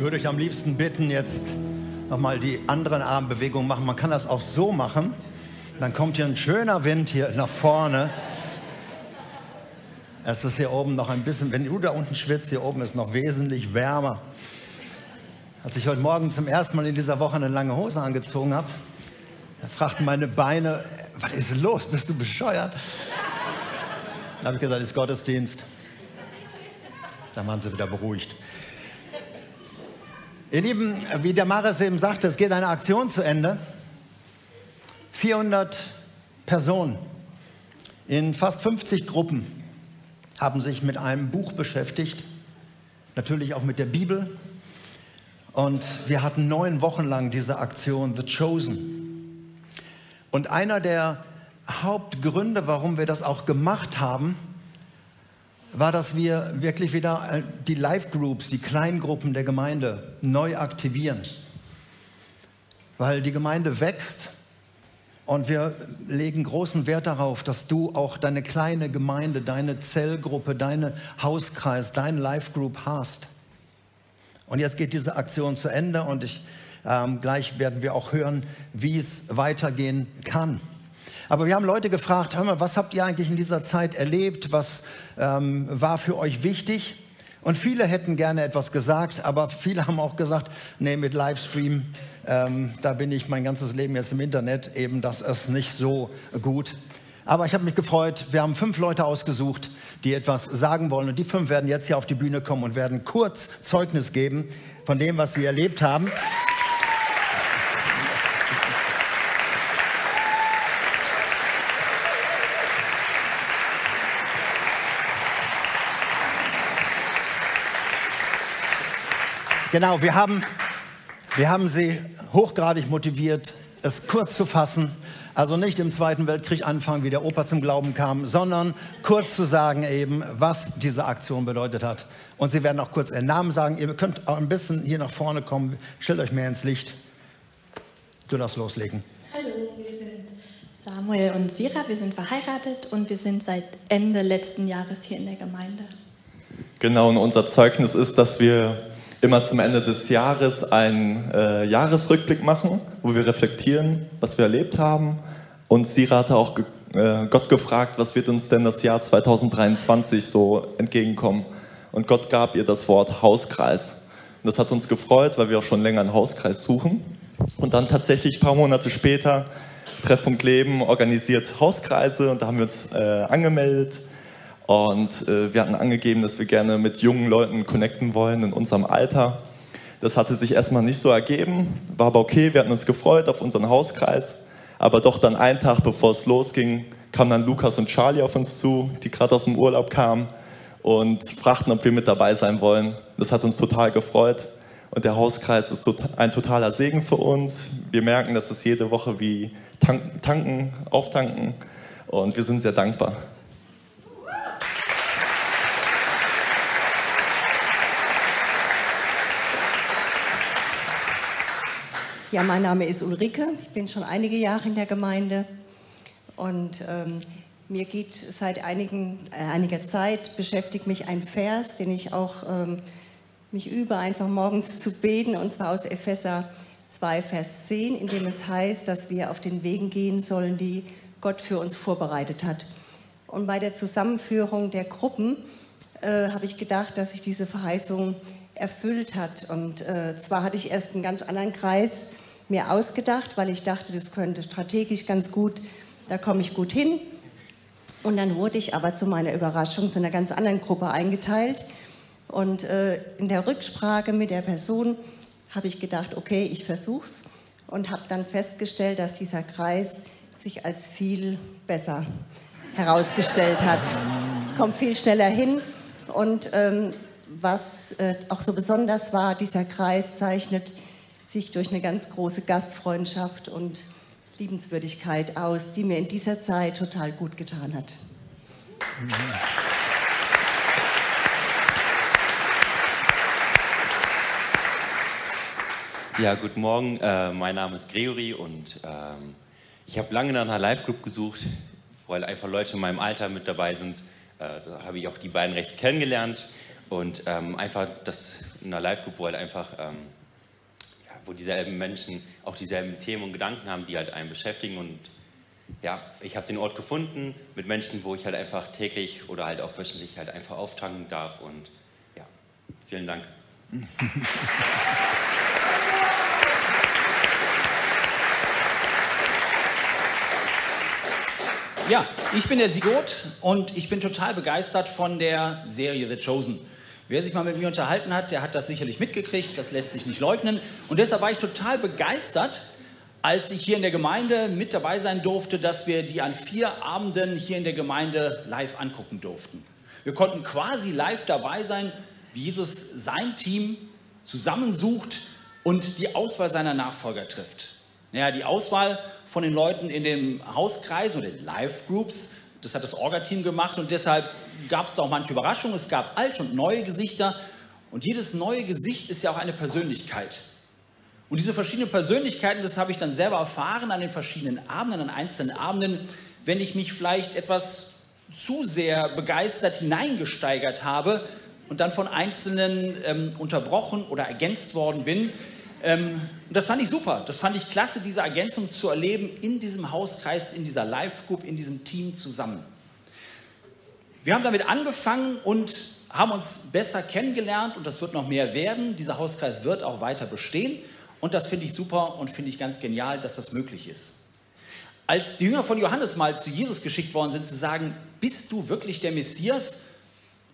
würde euch am liebsten bitten, jetzt nochmal die anderen Armbewegungen machen. Man kann das auch so machen. Dann kommt hier ein schöner Wind hier nach vorne. Es ist hier oben noch ein bisschen, wenn du da unten schwitzt, hier oben ist noch wesentlich wärmer. Als ich heute Morgen zum ersten Mal in dieser Woche eine lange Hose angezogen habe, da fragten meine Beine, was ist los? Bist du bescheuert? Da habe ich gesagt, es ist Gottesdienst. Dann waren sie wieder beruhigt. Ihr Lieben, wie der Maris eben sagte, es geht eine Aktion zu Ende. 400 Personen in fast 50 Gruppen haben sich mit einem Buch beschäftigt, natürlich auch mit der Bibel. Und wir hatten neun Wochen lang diese Aktion The Chosen. Und einer der Hauptgründe, warum wir das auch gemacht haben, war, dass wir wirklich wieder äh, die Live-Groups, die Kleingruppen der Gemeinde neu aktivieren. Weil die Gemeinde wächst und wir legen großen Wert darauf, dass du auch deine kleine Gemeinde, deine Zellgruppe, deine Hauskreis, deine Live-Group hast. Und jetzt geht diese Aktion zu Ende und ich, ähm, gleich werden wir auch hören, wie es weitergehen kann. Aber wir haben Leute gefragt, hör mal, was habt ihr eigentlich in dieser Zeit erlebt? Was ähm, war für euch wichtig? Und viele hätten gerne etwas gesagt, aber viele haben auch gesagt, nee, mit Livestream, ähm, da bin ich mein ganzes Leben jetzt im Internet, eben das ist nicht so gut. Aber ich habe mich gefreut, wir haben fünf Leute ausgesucht, die etwas sagen wollen. Und die fünf werden jetzt hier auf die Bühne kommen und werden kurz Zeugnis geben von dem, was sie erlebt haben. Genau, wir haben, wir haben sie hochgradig motiviert, es kurz zu fassen. Also nicht im Zweiten Weltkrieg anfangen, wie der Opa zum Glauben kam, sondern kurz zu sagen eben, was diese Aktion bedeutet hat. Und sie werden auch kurz ihren Namen sagen. Ihr könnt auch ein bisschen hier nach vorne kommen. Stellt euch mehr ins Licht. Du darfst loslegen. Hallo, wir sind Samuel und Sira. Wir sind verheiratet und wir sind seit Ende letzten Jahres hier in der Gemeinde. Genau, und unser Zeugnis ist, dass wir immer zum Ende des Jahres einen äh, Jahresrückblick machen, wo wir reflektieren, was wir erlebt haben. Und Sira hatte auch ge äh, Gott gefragt, was wird uns denn das Jahr 2023 so entgegenkommen. Und Gott gab ihr das Wort Hauskreis. Und das hat uns gefreut, weil wir auch schon länger einen Hauskreis suchen. Und dann tatsächlich ein paar Monate später, Treffpunkt Leben organisiert Hauskreise und da haben wir uns äh, angemeldet und äh, wir hatten angegeben, dass wir gerne mit jungen Leuten connecten wollen in unserem Alter. Das hatte sich erstmal nicht so ergeben, war aber okay, wir hatten uns gefreut auf unseren Hauskreis. Aber doch dann einen Tag bevor es losging, kamen dann Lukas und Charlie auf uns zu, die gerade aus dem Urlaub kamen und fragten, ob wir mit dabei sein wollen. Das hat uns total gefreut. Und der Hauskreis ist ein totaler Segen für uns. Wir merken, dass es jede Woche wie tanken, auftanken. Und wir sind sehr dankbar. Ja, mein Name ist Ulrike. Ich bin schon einige Jahre in der Gemeinde und ähm, mir geht seit einigen, äh, einiger Zeit beschäftigt mich ein Vers, den ich auch ähm, mich übe, einfach morgens zu beten, und zwar aus Epheser 2, Vers 10, in dem es heißt, dass wir auf den Wegen gehen sollen, die Gott für uns vorbereitet hat. Und bei der Zusammenführung der Gruppen äh, habe ich gedacht, dass sich diese Verheißung erfüllt hat. Und äh, zwar hatte ich erst einen ganz anderen Kreis mir ausgedacht, weil ich dachte, das könnte strategisch ganz gut, da komme ich gut hin. Und dann wurde ich aber zu meiner Überraschung zu einer ganz anderen Gruppe eingeteilt. Und äh, in der Rücksprache mit der Person habe ich gedacht, okay, ich versuch's und habe dann festgestellt, dass dieser Kreis sich als viel besser herausgestellt hat. Ich komme viel schneller hin und ähm, was äh, auch so besonders war, dieser Kreis zeichnet sich durch eine ganz große Gastfreundschaft und Liebenswürdigkeit aus, die mir in dieser Zeit total gut getan hat. Ja, guten Morgen. Äh, mein Name ist Gregory und ähm, ich habe lange nach einer Live-Group gesucht, weil einfach Leute in meinem Alter mit dabei sind. Äh, da habe ich auch die beiden rechts kennengelernt Und ähm, einfach das in einer Live-Group, wo halt einfach, ähm, wo dieselben Menschen auch dieselben Themen und Gedanken haben, die halt einen beschäftigen. Und ja, ich habe den Ort gefunden mit Menschen, wo ich halt einfach täglich oder halt auch wöchentlich halt einfach auftanken darf. Und ja, vielen Dank. Ja, ich bin der Sigot und ich bin total begeistert von der Serie The Chosen. Wer sich mal mit mir unterhalten hat, der hat das sicherlich mitgekriegt, das lässt sich nicht leugnen. Und deshalb war ich total begeistert, als ich hier in der Gemeinde mit dabei sein durfte, dass wir die an vier Abenden hier in der Gemeinde live angucken durften. Wir konnten quasi live dabei sein, wie Jesus sein Team zusammensucht und die Auswahl seiner Nachfolger trifft. Naja, die Auswahl von den Leuten in dem Hauskreis oder den Live-Groups, das hat das Orga-Team gemacht und deshalb gab es da auch manche Überraschungen. Es gab alte und neue Gesichter und jedes neue Gesicht ist ja auch eine Persönlichkeit. Und diese verschiedenen Persönlichkeiten, das habe ich dann selber erfahren an den verschiedenen Abenden, an einzelnen Abenden, wenn ich mich vielleicht etwas zu sehr begeistert hineingesteigert habe und dann von Einzelnen ähm, unterbrochen oder ergänzt worden bin, ähm, und das fand ich super. Das fand ich klasse, diese Ergänzung zu erleben in diesem Hauskreis, in dieser Live-Group, in diesem Team zusammen. Wir haben damit angefangen und haben uns besser kennengelernt und das wird noch mehr werden. Dieser Hauskreis wird auch weiter bestehen und das finde ich super und finde ich ganz genial, dass das möglich ist. Als die Jünger von Johannes mal zu Jesus geschickt worden sind, zu sagen, bist du wirklich der Messias?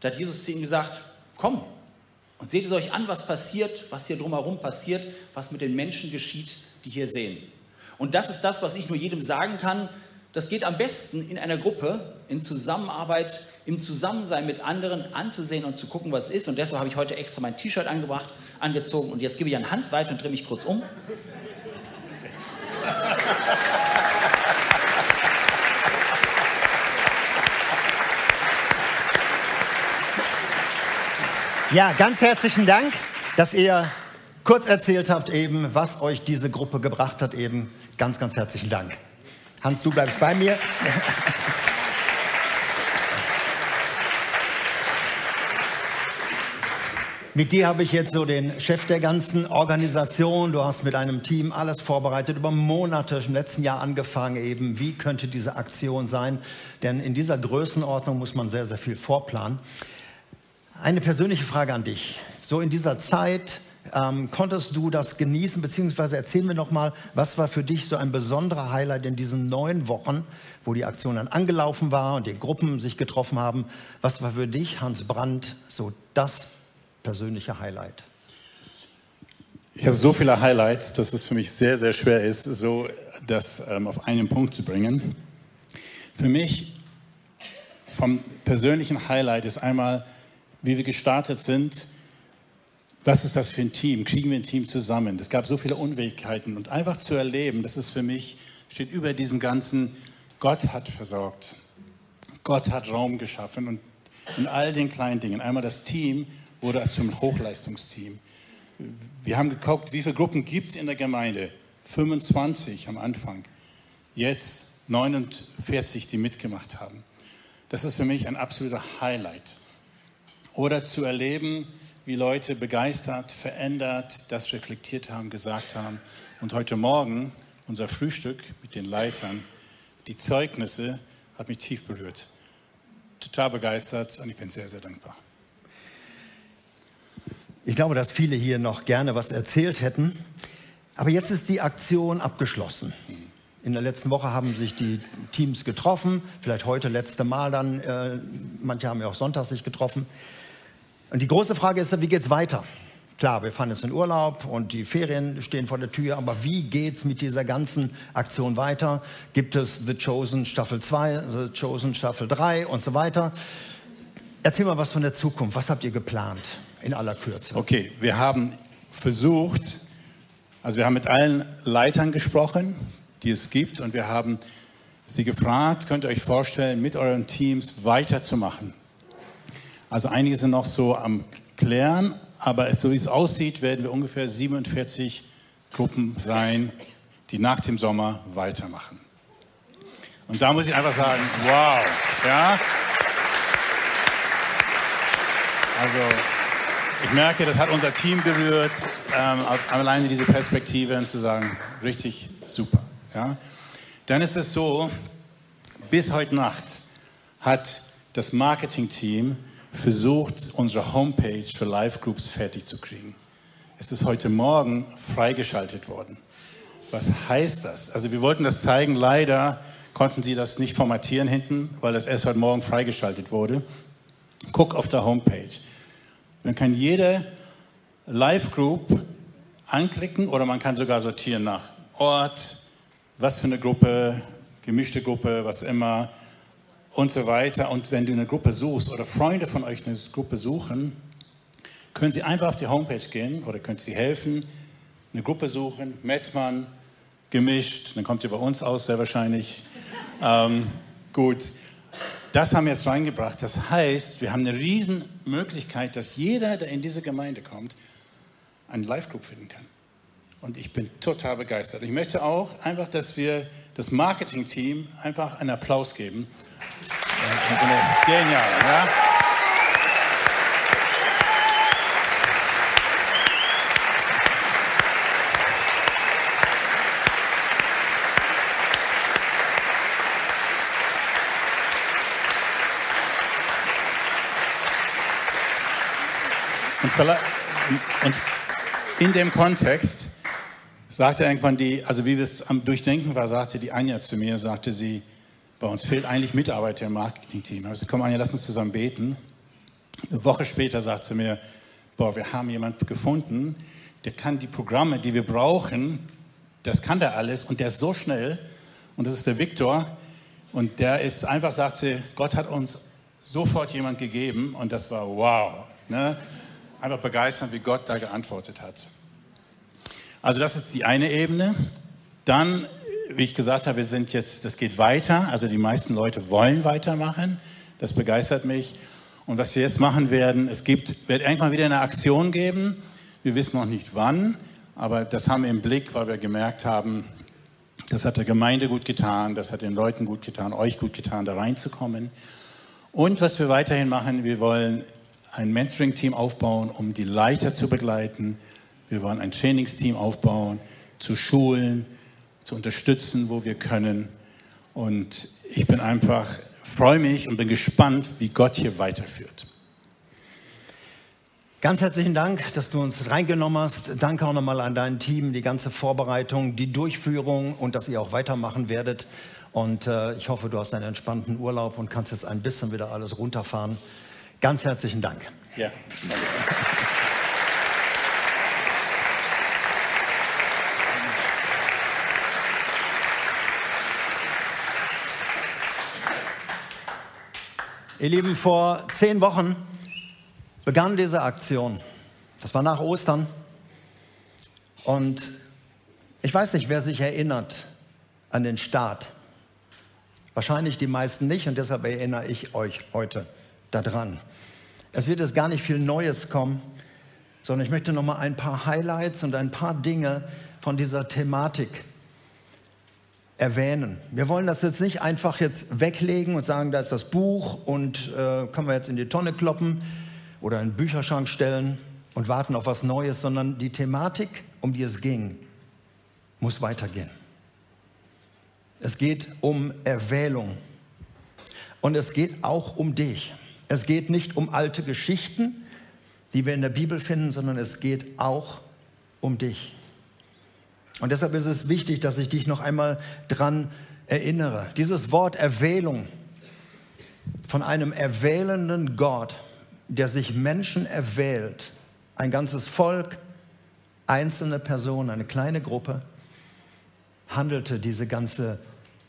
Da hat Jesus zu ihnen gesagt, komm, und seht es euch an, was passiert, was hier drumherum passiert, was mit den Menschen geschieht, die hier sehen. Und das ist das, was ich nur jedem sagen kann. Das geht am besten in einer Gruppe, in Zusammenarbeit, im Zusammensein mit anderen anzusehen und zu gucken, was ist. Und deshalb habe ich heute extra mein T-Shirt angebracht, angezogen. Und jetzt gebe ich an Hans weiter und drehe mich kurz um. Ja, ganz herzlichen Dank, dass ihr kurz erzählt habt eben, was euch diese Gruppe gebracht hat eben. Ganz, ganz herzlichen Dank. Hans, du bleibst bei mir. Mit dir habe ich jetzt so den Chef der ganzen Organisation. Du hast mit einem Team alles vorbereitet, über Monate im letzten Jahr angefangen eben. Wie könnte diese Aktion sein? Denn in dieser Größenordnung muss man sehr, sehr viel vorplanen. Eine persönliche Frage an dich. So in dieser Zeit ähm, konntest du das genießen, beziehungsweise erzähl mir noch mal, was war für dich so ein besonderer Highlight in diesen neun Wochen, wo die Aktion dann angelaufen war und die Gruppen sich getroffen haben. Was war für dich, Hans Brandt, so das persönliche Highlight? Ich habe so viele Highlights, dass es für mich sehr, sehr schwer ist, so das ähm, auf einen Punkt zu bringen. Für mich vom persönlichen Highlight ist einmal wie wir gestartet sind, was ist das für ein Team? Kriegen wir ein Team zusammen? Es gab so viele Unwägigkeiten und einfach zu erleben, das ist für mich, steht über diesem ganzen, Gott hat versorgt. Gott hat Raum geschaffen und in all den kleinen Dingen. Einmal das Team wurde zum Hochleistungsteam. Wir haben geguckt, wie viele Gruppen gibt es in der Gemeinde? 25 am Anfang. Jetzt 49, die mitgemacht haben. Das ist für mich ein absoluter Highlight oder zu erleben, wie Leute begeistert, verändert, das reflektiert haben, gesagt haben. Und heute Morgen unser Frühstück mit den Leitern, die Zeugnisse, hat mich tief berührt. Total begeistert und ich bin sehr, sehr dankbar. Ich glaube, dass viele hier noch gerne was erzählt hätten. Aber jetzt ist die Aktion abgeschlossen. In der letzten Woche haben sich die Teams getroffen, vielleicht heute letzte Mal dann. Äh, manche haben ja auch Sonntag sich getroffen. Und die große Frage ist, wie geht es weiter? Klar, wir fahren jetzt in Urlaub und die Ferien stehen vor der Tür, aber wie geht es mit dieser ganzen Aktion weiter? Gibt es The Chosen Staffel 2, The Chosen Staffel 3 und so weiter? Erzähl mal was von der Zukunft. Was habt ihr geplant in aller Kürze? Okay, wir haben versucht, also wir haben mit allen Leitern gesprochen, die es gibt, und wir haben sie gefragt, könnt ihr euch vorstellen, mit euren Teams weiterzumachen. Also einige sind noch so am Klären, aber so wie es aussieht, werden wir ungefähr 47 Gruppen sein, die nach dem Sommer weitermachen. Und da muss ich einfach sagen, wow, ja. Also ich merke, das hat unser Team berührt, ähm, alleine diese Perspektive und zu sagen, richtig super. Ja? Dann ist es so, bis heute Nacht hat das Marketing-Team versucht, unsere Homepage für Live-Groups fertig zu kriegen. Es ist heute Morgen freigeschaltet worden. Was heißt das? Also wir wollten das zeigen, leider konnten sie das nicht formatieren hinten, weil das erst heute Morgen freigeschaltet wurde. Guck auf der Homepage. Man kann jede Live-Group anklicken oder man kann sogar sortieren nach Ort, was für eine Gruppe, gemischte Gruppe, was immer und so weiter. Und wenn du eine Gruppe suchst oder Freunde von euch eine Gruppe suchen, können Sie einfach auf die Homepage gehen oder können Sie helfen, eine Gruppe suchen, Mettmann, gemischt, dann kommt ihr bei uns aus, sehr wahrscheinlich. Ähm, gut, das haben wir jetzt reingebracht. Das heißt, wir haben eine riesen Möglichkeit, dass jeder, der in diese Gemeinde kommt, einen Live-Group finden kann. Und ich bin total begeistert. Ich möchte auch einfach, dass wir das Marketing-Team einfach einen Applaus geben. Ist genial, ja? Und in dem Kontext sagte irgendwann die, also wie es am Durchdenken war, sagte die Anja zu mir, sagte sie, bei uns fehlt eigentlich Mitarbeiter im Marketing-Team. Also komm Anja, lass uns zusammen beten. Eine Woche später sagt sie mir, boah, wir haben jemanden gefunden, der kann die Programme, die wir brauchen, das kann der alles und der ist so schnell und das ist der Viktor und der ist einfach, sagt sie, Gott hat uns sofort jemand gegeben und das war wow. Ne? einfach begeistern, wie Gott da geantwortet hat. Also das ist die eine Ebene. Dann, wie ich gesagt habe, wir sind jetzt, das geht weiter. Also die meisten Leute wollen weitermachen. Das begeistert mich. Und was wir jetzt machen werden, es gibt, wird irgendwann wieder eine Aktion geben. Wir wissen noch nicht wann, aber das haben wir im Blick, weil wir gemerkt haben, das hat der Gemeinde gut getan, das hat den Leuten gut getan, euch gut getan, da reinzukommen. Und was wir weiterhin machen, wir wollen ein Mentoring-Team aufbauen, um die Leiter zu begleiten. Wir wollen ein Trainingsteam aufbauen, zu schulen, zu unterstützen, wo wir können. Und ich bin einfach, freue mich und bin gespannt, wie Gott hier weiterführt. Ganz herzlichen Dank, dass du uns reingenommen hast. Danke auch nochmal an dein Team, die ganze Vorbereitung, die Durchführung und dass ihr auch weitermachen werdet. Und äh, ich hoffe, du hast einen entspannten Urlaub und kannst jetzt ein bisschen wieder alles runterfahren. Ganz herzlichen Dank. Ja, danke. Ihr Lieben, vor zehn Wochen begann diese Aktion. Das war nach Ostern. Und ich weiß nicht, wer sich erinnert an den Start. Wahrscheinlich die meisten nicht und deshalb erinnere ich euch heute daran. Es wird jetzt gar nicht viel Neues kommen, sondern ich möchte noch mal ein paar Highlights und ein paar Dinge von dieser Thematik erwähnen. Wir wollen das jetzt nicht einfach jetzt weglegen und sagen, da ist das Buch und äh, können wir jetzt in die Tonne kloppen oder in den Bücherschrank stellen und warten auf was Neues, sondern die Thematik, um die es ging, muss weitergehen. Es geht um Erwählung und es geht auch um dich. Es geht nicht um alte Geschichten, die wir in der Bibel finden, sondern es geht auch um dich. Und deshalb ist es wichtig, dass ich dich noch einmal dran erinnere. Dieses Wort Erwählung von einem erwählenden Gott, der sich Menschen erwählt, ein ganzes Volk, einzelne Personen, eine kleine Gruppe, handelte diese ganze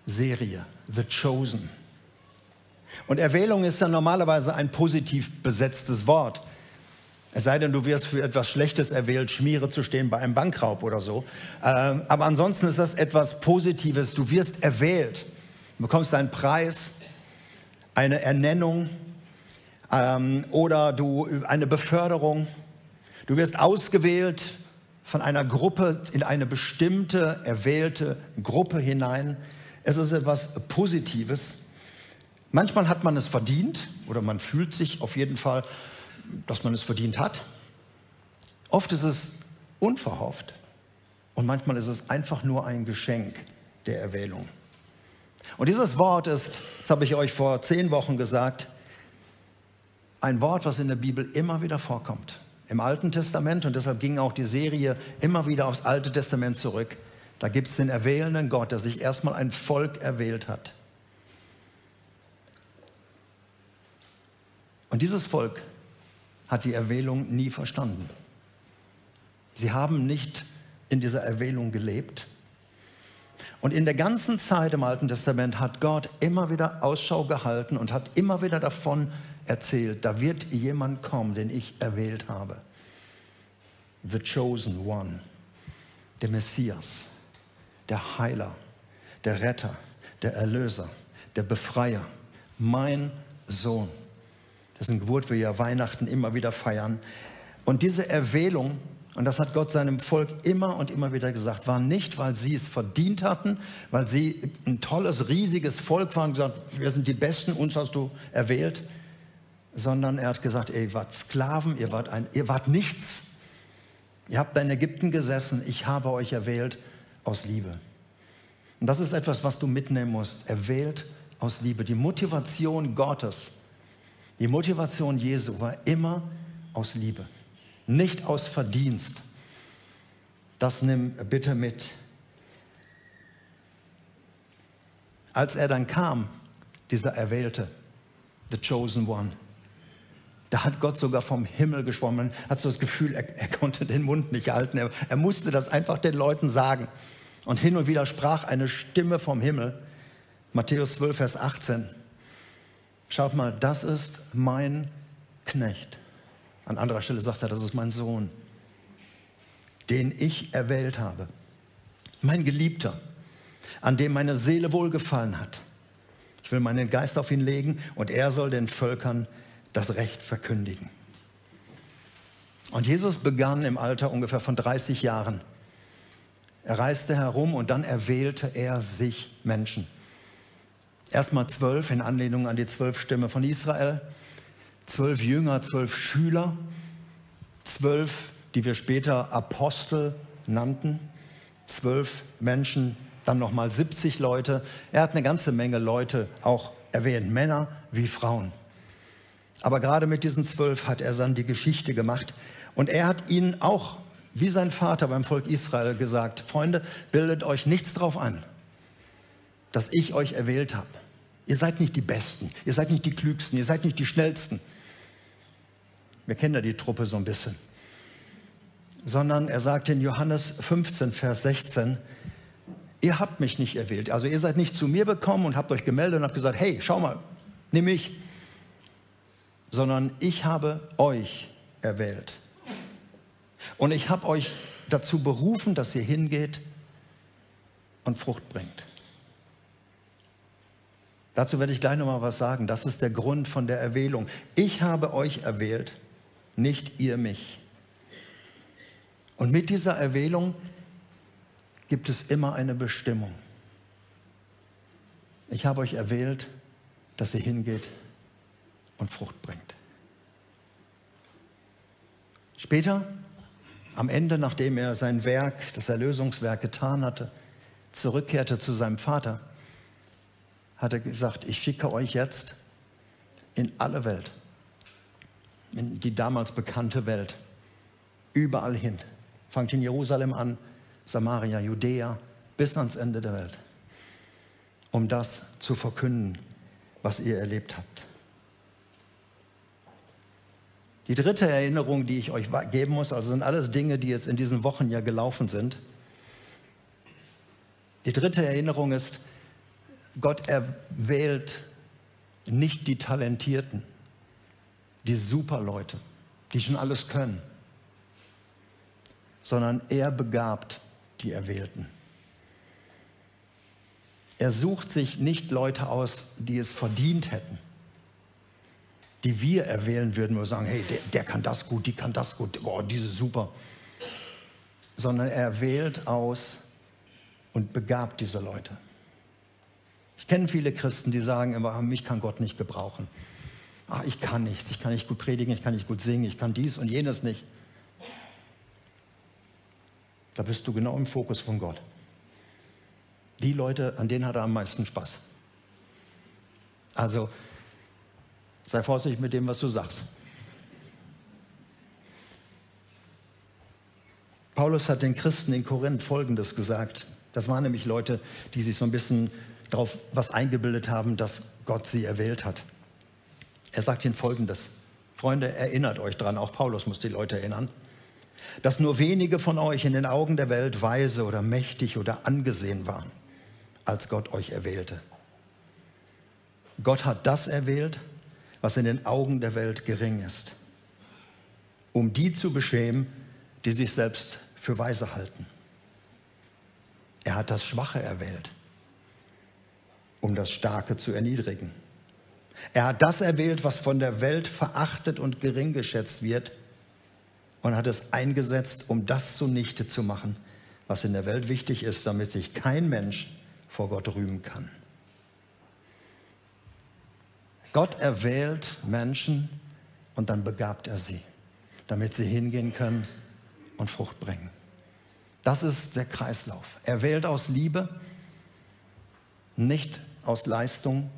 Serie, The Chosen. Und Erwählung ist ja normalerweise ein positiv besetztes Wort. Es sei denn, du wirst für etwas Schlechtes erwählt, Schmiere zu stehen bei einem Bankraub oder so. Ähm, aber ansonsten ist das etwas Positives. Du wirst erwählt. Du bekommst einen Preis, eine Ernennung ähm, oder du, eine Beförderung. Du wirst ausgewählt von einer Gruppe in eine bestimmte, erwählte Gruppe hinein. Es ist etwas Positives. Manchmal hat man es verdient oder man fühlt sich auf jeden Fall dass man es verdient hat. Oft ist es unverhofft und manchmal ist es einfach nur ein Geschenk der Erwählung. Und dieses Wort ist, das habe ich euch vor zehn Wochen gesagt, ein Wort, was in der Bibel immer wieder vorkommt. Im Alten Testament und deshalb ging auch die Serie immer wieder aufs Alte Testament zurück. Da gibt es den erwählenden Gott, der sich erstmal ein Volk erwählt hat. Und dieses Volk hat die Erwählung nie verstanden. Sie haben nicht in dieser Erwählung gelebt. Und in der ganzen Zeit im Alten Testament hat Gott immer wieder Ausschau gehalten und hat immer wieder davon erzählt, da wird jemand kommen, den ich erwählt habe. The Chosen One, der Messias, der Heiler, der Retter, der Erlöser, der Befreier, mein Sohn dessen Geburt wir ja Weihnachten immer wieder feiern. Und diese Erwählung, und das hat Gott seinem Volk immer und immer wieder gesagt, war nicht, weil sie es verdient hatten, weil sie ein tolles, riesiges Volk waren gesagt, wir sind die Besten, uns hast du erwählt, sondern er hat gesagt, ihr wart Sklaven, ihr wart, ein, ihr wart nichts. Ihr habt in Ägypten gesessen, ich habe euch erwählt aus Liebe. Und das ist etwas, was du mitnehmen musst. Erwählt aus Liebe. Die Motivation Gottes die Motivation Jesu war immer aus Liebe, nicht aus Verdienst. Das nimm bitte mit. Als er dann kam, dieser Erwählte, the chosen one, da hat Gott sogar vom Himmel. Man hat so das Gefühl, er, er konnte den Mund nicht halten. Er, er musste das einfach den Leuten sagen. Und hin und wieder sprach eine Stimme vom Himmel. Matthäus 12, Vers 18. Schaut mal, das ist mein Knecht. An anderer Stelle sagt er, das ist mein Sohn, den ich erwählt habe. Mein Geliebter, an dem meine Seele wohlgefallen hat. Ich will meinen Geist auf ihn legen und er soll den Völkern das Recht verkündigen. Und Jesus begann im Alter ungefähr von 30 Jahren. Er reiste herum und dann erwählte er sich Menschen. Erstmal zwölf in Anlehnung an die zwölf Stämme von Israel, zwölf Jünger, zwölf Schüler, zwölf, die wir später Apostel nannten, zwölf Menschen, dann nochmal 70 Leute. Er hat eine ganze Menge Leute auch erwähnt, Männer wie Frauen. Aber gerade mit diesen zwölf hat er dann die Geschichte gemacht. Und er hat ihnen auch, wie sein Vater beim Volk Israel, gesagt, Freunde, bildet euch nichts drauf an dass ich euch erwählt habe. Ihr seid nicht die Besten, ihr seid nicht die Klügsten, ihr seid nicht die Schnellsten. Wir kennen ja die Truppe so ein bisschen. Sondern er sagt in Johannes 15, Vers 16, ihr habt mich nicht erwählt. Also ihr seid nicht zu mir gekommen und habt euch gemeldet und habt gesagt, hey, schau mal, nimm mich. Sondern ich habe euch erwählt. Und ich habe euch dazu berufen, dass ihr hingeht und Frucht bringt. Dazu werde ich gleich noch mal was sagen. Das ist der Grund von der Erwählung. Ich habe euch erwählt, nicht ihr mich. Und mit dieser Erwählung gibt es immer eine Bestimmung. Ich habe euch erwählt, dass ihr hingeht und Frucht bringt. Später, am Ende, nachdem er sein Werk, das Erlösungswerk getan hatte, zurückkehrte zu seinem Vater, hat er gesagt, ich schicke euch jetzt in alle Welt, in die damals bekannte Welt, überall hin. Fangt in Jerusalem an, Samaria, Judäa, bis ans Ende der Welt, um das zu verkünden, was ihr erlebt habt. Die dritte Erinnerung, die ich euch geben muss, also sind alles Dinge, die jetzt in diesen Wochen ja gelaufen sind. Die dritte Erinnerung ist, Gott erwählt nicht die Talentierten, die Superleute, die schon alles können, sondern er begabt die Erwählten. Er sucht sich nicht Leute aus, die es verdient hätten, die wir erwählen würden, wo wir sagen, hey, der, der kann das gut, die kann das gut, boah, diese super. Sondern er wählt aus und begabt diese Leute. Ich kenne viele Christen, die sagen immer, mich kann Gott nicht gebrauchen. ach, ich kann nichts, ich kann nicht gut predigen, ich kann nicht gut singen, ich kann dies und jenes nicht. Da bist du genau im Fokus von Gott. Die Leute, an denen hat er am meisten Spaß. Also sei vorsichtig mit dem, was du sagst. Paulus hat den Christen in Korinth Folgendes gesagt. Das waren nämlich Leute, die sich so ein bisschen darauf was eingebildet haben, dass Gott sie erwählt hat. Er sagt ihnen Folgendes. Freunde, erinnert euch dran, auch Paulus muss die Leute erinnern, dass nur wenige von euch in den Augen der Welt weise oder mächtig oder angesehen waren, als Gott euch erwählte. Gott hat das erwählt, was in den Augen der Welt gering ist, um die zu beschämen, die sich selbst für weise halten. Er hat das Schwache erwählt, um das Starke zu erniedrigen. Er hat das erwählt, was von der Welt verachtet und gering geschätzt wird, und hat es eingesetzt, um das zunichte zu machen, was in der Welt wichtig ist, damit sich kein Mensch vor Gott rühmen kann. Gott erwählt Menschen und dann begabt er sie, damit sie hingehen können und Frucht bringen. Das ist der Kreislauf. Er wählt aus Liebe, nicht aus Leistung,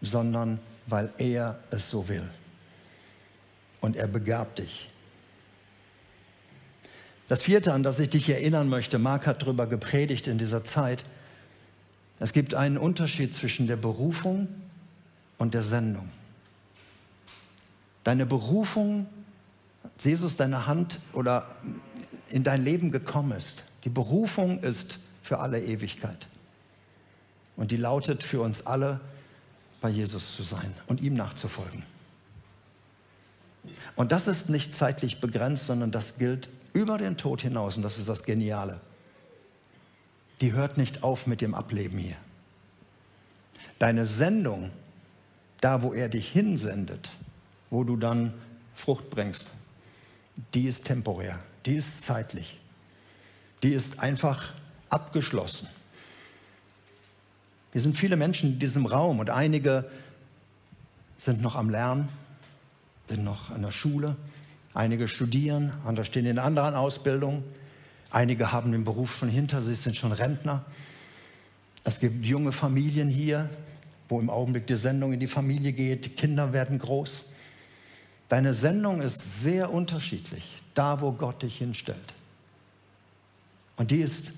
sondern weil er es so will. Und er begabt dich. Das vierte, an das ich dich erinnern möchte, Marc hat darüber gepredigt in dieser Zeit. Es gibt einen Unterschied zwischen der Berufung und der Sendung. Deine Berufung, Jesus deine Hand oder in dein Leben gekommen ist, die Berufung ist für alle Ewigkeit. Und die lautet für uns alle, bei Jesus zu sein und ihm nachzufolgen. Und das ist nicht zeitlich begrenzt, sondern das gilt über den Tod hinaus. Und das ist das Geniale. Die hört nicht auf mit dem Ableben hier. Deine Sendung, da wo er dich hinsendet, wo du dann Frucht bringst, die ist temporär, die ist zeitlich, die ist einfach abgeschlossen. Wir sind viele Menschen in diesem Raum und einige sind noch am Lernen, sind noch an der Schule, einige studieren, andere stehen in anderen Ausbildungen, einige haben den Beruf schon hinter sich, sind schon Rentner. Es gibt junge Familien hier, wo im Augenblick die Sendung in die Familie geht, die Kinder werden groß. Deine Sendung ist sehr unterschiedlich, da wo Gott dich hinstellt. Und die ist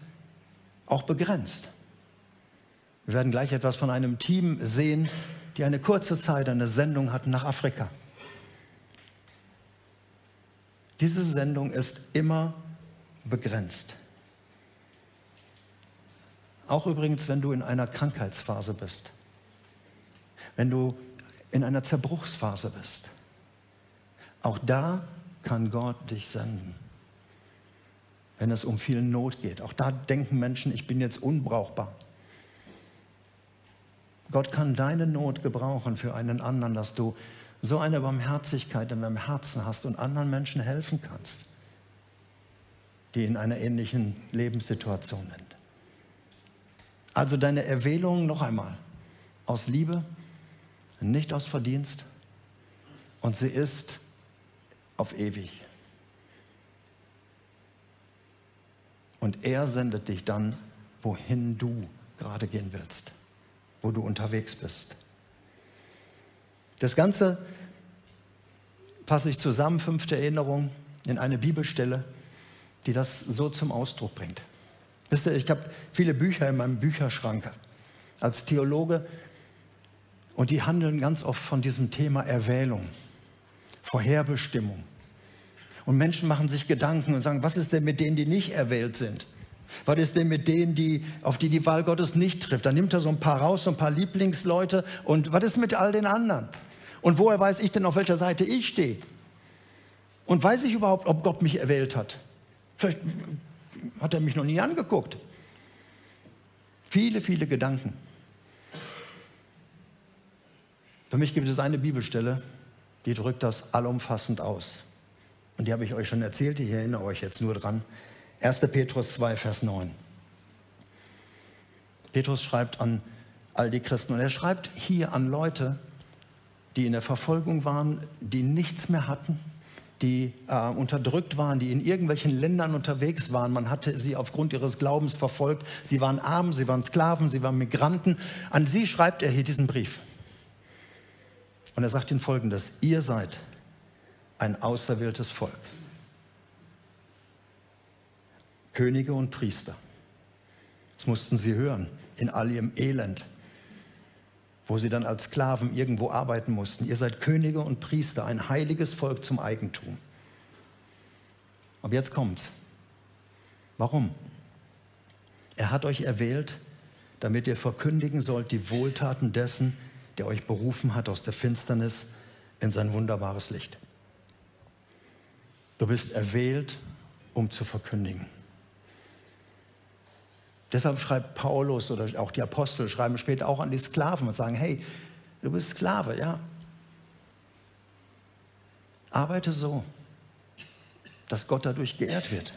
auch begrenzt. Wir werden gleich etwas von einem Team sehen, die eine kurze Zeit eine Sendung hatten nach Afrika. Diese Sendung ist immer begrenzt. Auch übrigens, wenn du in einer Krankheitsphase bist, wenn du in einer Zerbruchsphase bist. Auch da kann Gott dich senden. Wenn es um viel Not geht. Auch da denken Menschen, ich bin jetzt unbrauchbar. Gott kann deine Not gebrauchen für einen anderen, dass du so eine Barmherzigkeit in deinem Herzen hast und anderen Menschen helfen kannst, die in einer ähnlichen Lebenssituation sind. Also deine Erwählung noch einmal aus Liebe, nicht aus Verdienst und sie ist auf ewig. Und er sendet dich dann, wohin du gerade gehen willst wo du unterwegs bist. Das Ganze fasse ich zusammen, fünfte Erinnerung, in eine Bibelstelle, die das so zum Ausdruck bringt. Wisst ihr, ich habe viele Bücher in meinem Bücherschrank als Theologe und die handeln ganz oft von diesem Thema Erwählung, Vorherbestimmung. Und Menschen machen sich Gedanken und sagen, was ist denn mit denen, die nicht erwählt sind? Was ist denn mit denen, die, auf die die Wahl Gottes nicht trifft? Dann nimmt er so ein paar raus, so ein paar Lieblingsleute. Und was ist mit all den anderen? Und woher weiß ich denn, auf welcher Seite ich stehe? Und weiß ich überhaupt, ob Gott mich erwählt hat? Vielleicht hat er mich noch nie angeguckt. Viele, viele Gedanken. Für mich gibt es eine Bibelstelle, die drückt das allumfassend aus. Und die habe ich euch schon erzählt, ich erinnere euch jetzt nur dran. 1. Petrus 2, Vers 9. Petrus schreibt an all die Christen und er schreibt hier an Leute, die in der Verfolgung waren, die nichts mehr hatten, die äh, unterdrückt waren, die in irgendwelchen Ländern unterwegs waren. Man hatte sie aufgrund ihres Glaubens verfolgt. Sie waren arm, sie waren Sklaven, sie waren Migranten. An sie schreibt er hier diesen Brief. Und er sagt ihnen folgendes, ihr seid ein auserwähltes Volk. Könige und Priester. Das mussten sie hören in all ihrem Elend, wo sie dann als Sklaven irgendwo arbeiten mussten. Ihr seid Könige und Priester, ein heiliges Volk zum Eigentum. Aber jetzt kommt's. Warum? Er hat euch erwählt, damit ihr verkündigen sollt die Wohltaten dessen, der euch berufen hat aus der Finsternis in sein wunderbares Licht. Du bist erwählt, um zu verkündigen. Deshalb schreibt Paulus oder auch die Apostel schreiben später auch an die Sklaven und sagen, hey, du bist Sklave, ja. Arbeite so, dass Gott dadurch geehrt wird.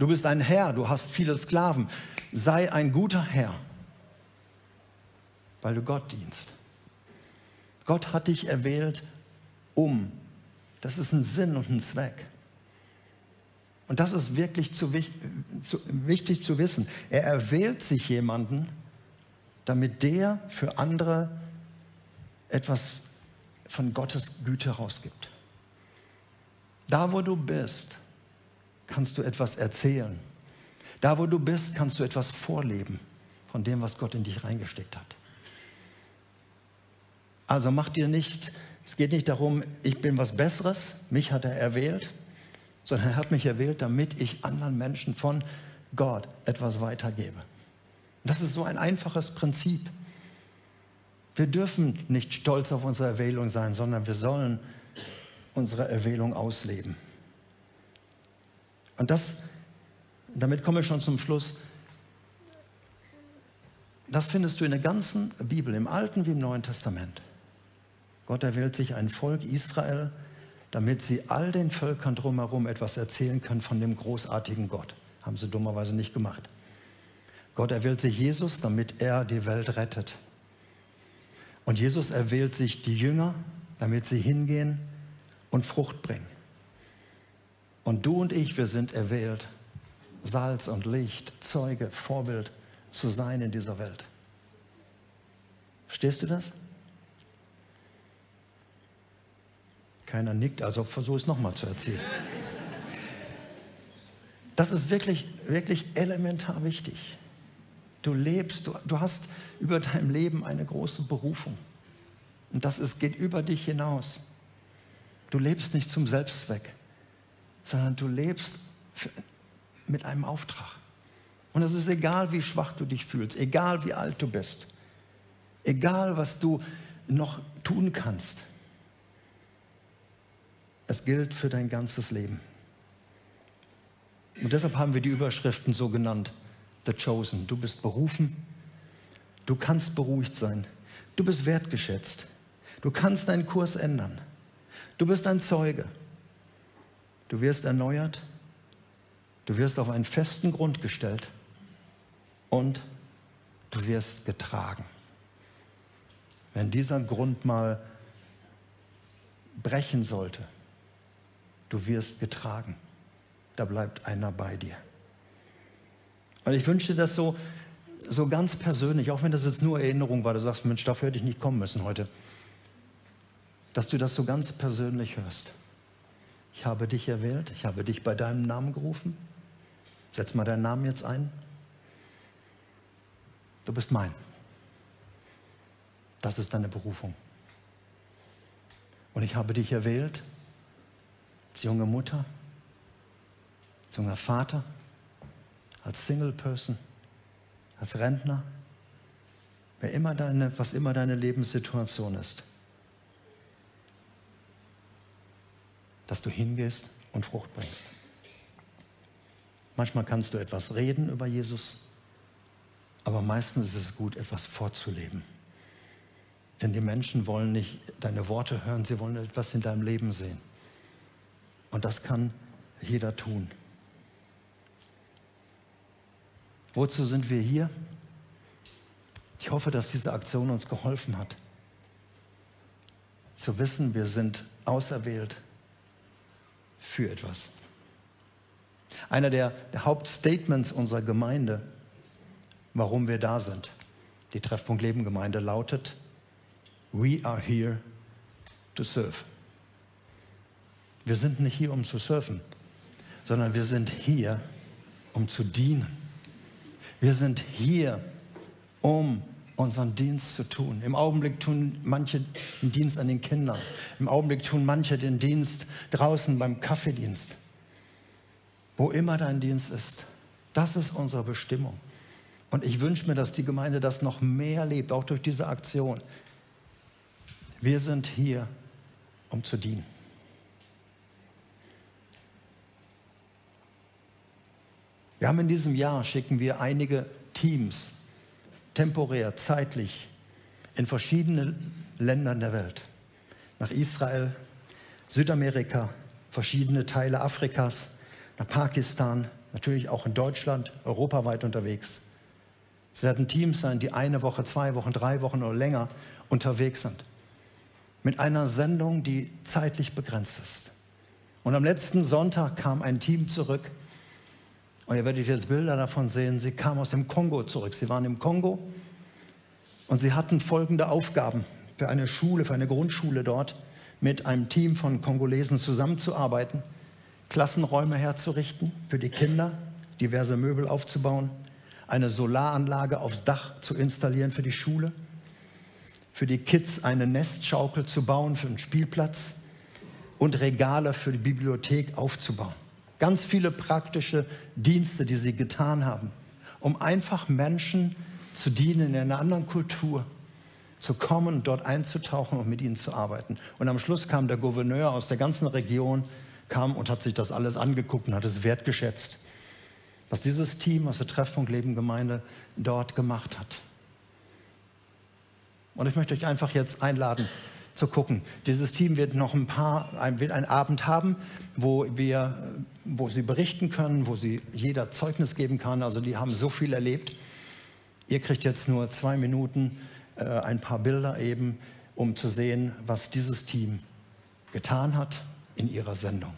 Du bist ein Herr, du hast viele Sklaven. Sei ein guter Herr, weil du Gott dienst. Gott hat dich erwählt, um. Das ist ein Sinn und ein Zweck. Und das ist wirklich zu, zu, wichtig zu wissen. Er erwählt sich jemanden, damit der für andere etwas von Gottes Güte rausgibt. Da, wo du bist, kannst du etwas erzählen. Da, wo du bist, kannst du etwas vorleben von dem, was Gott in dich reingesteckt hat. Also mach dir nicht, es geht nicht darum, ich bin was Besseres, mich hat er erwählt, sondern er hat mich erwählt, damit ich anderen Menschen von Gott etwas weitergebe. Das ist so ein einfaches Prinzip. Wir dürfen nicht stolz auf unsere Erwählung sein, sondern wir sollen unsere Erwählung ausleben. Und das, damit komme ich schon zum Schluss. Das findest du in der ganzen Bibel, im Alten wie im Neuen Testament. Gott erwählt sich ein Volk Israel, damit sie all den Völkern drumherum etwas erzählen können von dem großartigen Gott. Haben sie dummerweise nicht gemacht. Gott erwählt sich Jesus, damit er die Welt rettet. Und Jesus erwählt sich die Jünger, damit sie hingehen und Frucht bringen. Und du und ich, wir sind erwählt, Salz und Licht, Zeuge, Vorbild zu sein in dieser Welt. Verstehst du das? Keiner nickt, also versuche es nochmal zu erzählen. Das ist wirklich, wirklich elementar wichtig. Du lebst, du, du hast über dein Leben eine große Berufung. Und das ist, geht über dich hinaus. Du lebst nicht zum Selbstzweck, sondern du lebst für, mit einem Auftrag. Und es ist egal, wie schwach du dich fühlst, egal wie alt du bist, egal was du noch tun kannst. Es gilt für dein ganzes Leben. Und deshalb haben wir die Überschriften so genannt. The Chosen. Du bist berufen. Du kannst beruhigt sein. Du bist wertgeschätzt. Du kannst deinen Kurs ändern. Du bist ein Zeuge. Du wirst erneuert. Du wirst auf einen festen Grund gestellt. Und du wirst getragen. Wenn dieser Grund mal brechen sollte, du wirst getragen. Da bleibt einer bei dir. Und ich wünsche dir das so, so ganz persönlich, auch wenn das jetzt nur Erinnerung war, du sagst, Mensch, dafür hätte ich nicht kommen müssen heute, dass du das so ganz persönlich hörst. Ich habe dich erwählt, ich habe dich bei deinem Namen gerufen. Setz mal deinen Namen jetzt ein. Du bist mein. Das ist deine Berufung. Und ich habe dich erwählt als junge Mutter, als junger Vater, als Single Person, als Rentner, wer immer deine, was immer deine Lebenssituation ist, dass du hingehst und Frucht bringst. Manchmal kannst du etwas reden über Jesus, aber meistens ist es gut, etwas vorzuleben. Denn die Menschen wollen nicht deine Worte hören, sie wollen etwas in deinem Leben sehen. Und das kann jeder tun. Wozu sind wir hier? Ich hoffe, dass diese Aktion uns geholfen hat, zu wissen, wir sind auserwählt für etwas. Einer der, der Hauptstatements unserer Gemeinde, warum wir da sind, die Treffpunkt Leben Gemeinde lautet, We are here to serve. Wir sind nicht hier, um zu surfen, sondern wir sind hier, um zu dienen. Wir sind hier, um unseren Dienst zu tun. Im Augenblick tun manche den Dienst an den Kindern. Im Augenblick tun manche den Dienst draußen beim Kaffeedienst. Wo immer dein Dienst ist, das ist unsere Bestimmung. Und ich wünsche mir, dass die Gemeinde das noch mehr lebt, auch durch diese Aktion. Wir sind hier, um zu dienen. Wir haben in diesem Jahr, schicken wir einige Teams temporär, zeitlich in verschiedene Länder der Welt. Nach Israel, Südamerika, verschiedene Teile Afrikas, nach Pakistan, natürlich auch in Deutschland, europaweit unterwegs. Es werden Teams sein, die eine Woche, zwei Wochen, drei Wochen oder länger unterwegs sind. Mit einer Sendung, die zeitlich begrenzt ist. Und am letzten Sonntag kam ein Team zurück, und ihr werdet jetzt Bilder davon sehen. Sie kamen aus dem Kongo zurück. Sie waren im Kongo und sie hatten folgende Aufgaben für eine Schule, für eine Grundschule dort, mit einem Team von Kongolesen zusammenzuarbeiten, Klassenräume herzurichten für die Kinder, diverse Möbel aufzubauen, eine Solaranlage aufs Dach zu installieren für die Schule, für die Kids eine Nestschaukel zu bauen für einen Spielplatz und Regale für die Bibliothek aufzubauen. Ganz viele praktische Dienste, die sie getan haben, um einfach Menschen zu dienen in einer anderen Kultur, zu kommen dort einzutauchen und mit ihnen zu arbeiten. Und am Schluss kam der Gouverneur aus der ganzen Region, kam und hat sich das alles angeguckt und hat es wertgeschätzt, was dieses Team aus der Treffpunkt Leben Gemeinde dort gemacht hat. Und ich möchte euch einfach jetzt einladen, zu gucken. Dieses Team wird noch ein paar, wird einen Abend haben, wo wir, wo sie berichten können, wo sie jeder Zeugnis geben kann. Also die haben so viel erlebt. Ihr kriegt jetzt nur zwei Minuten, äh, ein paar Bilder eben, um zu sehen, was dieses Team getan hat in ihrer Sendung.